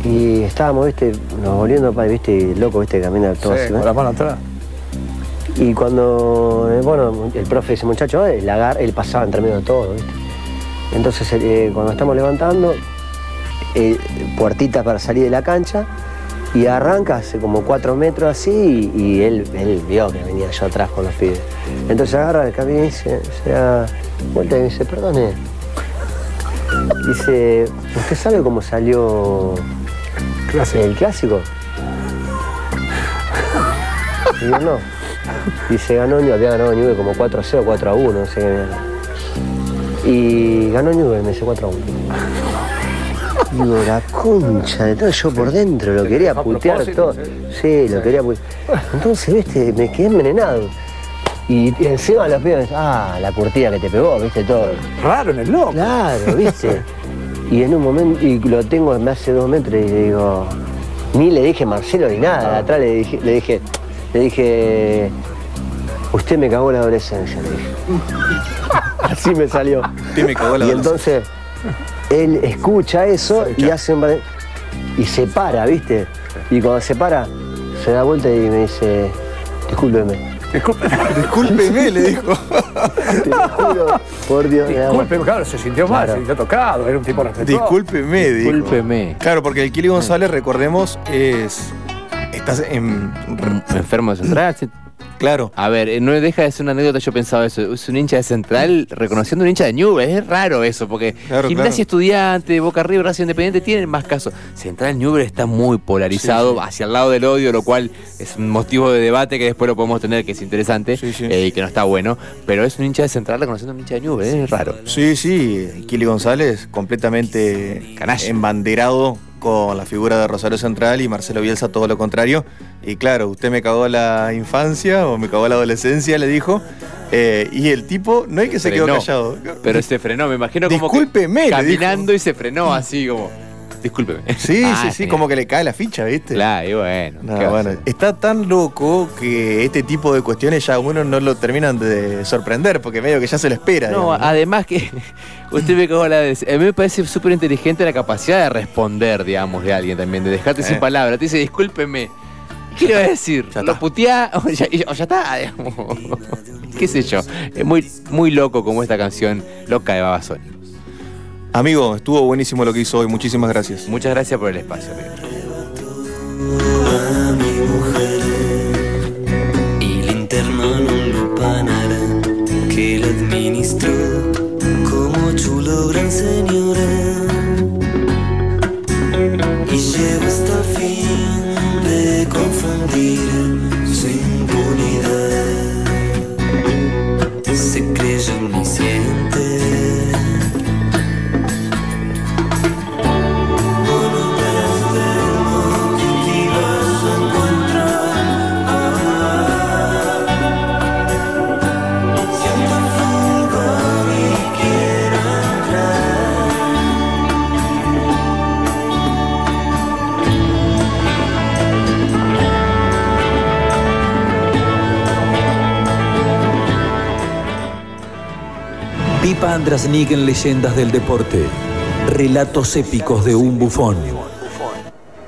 Y estábamos, viste, nos volviendo para, viste, loco, viste, camina todo Sí, así, con ¿no? la mano atrás. Y cuando, eh, bueno, el profe dice, muchacho, él, agar- él pasaba entre medio de todo, ¿viste? Entonces, eh, cuando estamos levantando, eh, puertitas para salir de la cancha, y arranca hace como cuatro metros así, y, y él, él vio que venía yo atrás con los pibes. Entonces agarra el camino y dice, se da vuelta y dice, perdone. Dice, ¿usted sabe cómo salió el clásico? Y yo no. Dice, ganó Newell, había ganado Newell como 4 a 0, 4 a 1, no sé qué. Y ganó Newell, me dice 4 a 1. Digo, la concha de todo, yo por dentro lo quería putear todo. Sí, lo quería putear. Entonces, viste, me quedé envenenado. Y, y encima los pibes, ah, la curtida que te pegó, viste, todo. Raro en el loco. Claro, viste. Y en un momento, y lo tengo, me hace dos metros y le digo, ni le dije Marcelo ni nada, de atrás le dije, le dije, le dije, usted me cagó la adolescencia, le dije. Así me salió. Usted me cagó la Y adolescencia. entonces, él escucha eso y hace un y se para, ¿viste? Y cuando se para, se da vuelta y me dice, discúlpeme. Discúlpeme, le dijo. Te lo juro, por Dios. me da Disculpe, claro, se sintió mal, Claro. se sintió tocado, era un tipo respetuoso. Discúlpeme, dijo. Discúlpeme. Claro, porque el Kili González, recordemos, es. Estás en. Enfermo de central. Claro. A ver, eh, no deja de ser una anécdota, yo pensaba eso. Es un hincha de central reconociendo un hincha de Newell. Es raro eso, porque Claro, Gimnasia claro. Estudiante, Boca River, Racing Independiente tienen más casos. Central Newell está muy polarizado Sí, sí. hacia el lado del odio, lo cual es un motivo de debate que después lo podemos tener, que es interesante Sí, eh, y que no está bueno. Pero es un hincha de central reconociendo un hincha de Newell, es raro. Sí, sí, Kili González completamente Canalla. embanderado con la figura de Rosario Central y Marcelo Bielsa todo lo contrario. Y claro, usted me cagó la infancia o me cagó la adolescencia, le dijo. Eh, y el tipo, no hay que se quedó callado. Pero se frenó, me imagino como Discúlpeme, caminando y se frenó así como. Discúlpeme. Sí, Ah, sí, sí, genial. como que le cae la ficha, ¿viste? Claro, y bueno. No, ¿qué va a bueno, está tan loco que este tipo de cuestiones ya a uno no lo terminan de sorprender, porque medio que ya se lo espera. No, además que usted me cagó la de- A mí me parece súper inteligente la capacidad de responder, digamos, de alguien también, de dejarte sin Eh. palabras. Te dice, discúlpeme. ¿Qué le va a decir? Ya ¿Lo putea o ya, o ya está? digamos. ¿Qué sé yo? Es muy, muy loco como esta canción loca de Babasónicos. Amigo, estuvo buenísimo lo que hizo hoy. Muchísimas gracias. Muchas gracias por el espacio, amigo. Lo panará que lo administró como chulo gran señor y llegó Andrasnik en Leyendas del Deporte. Relatos épicos de un bufón.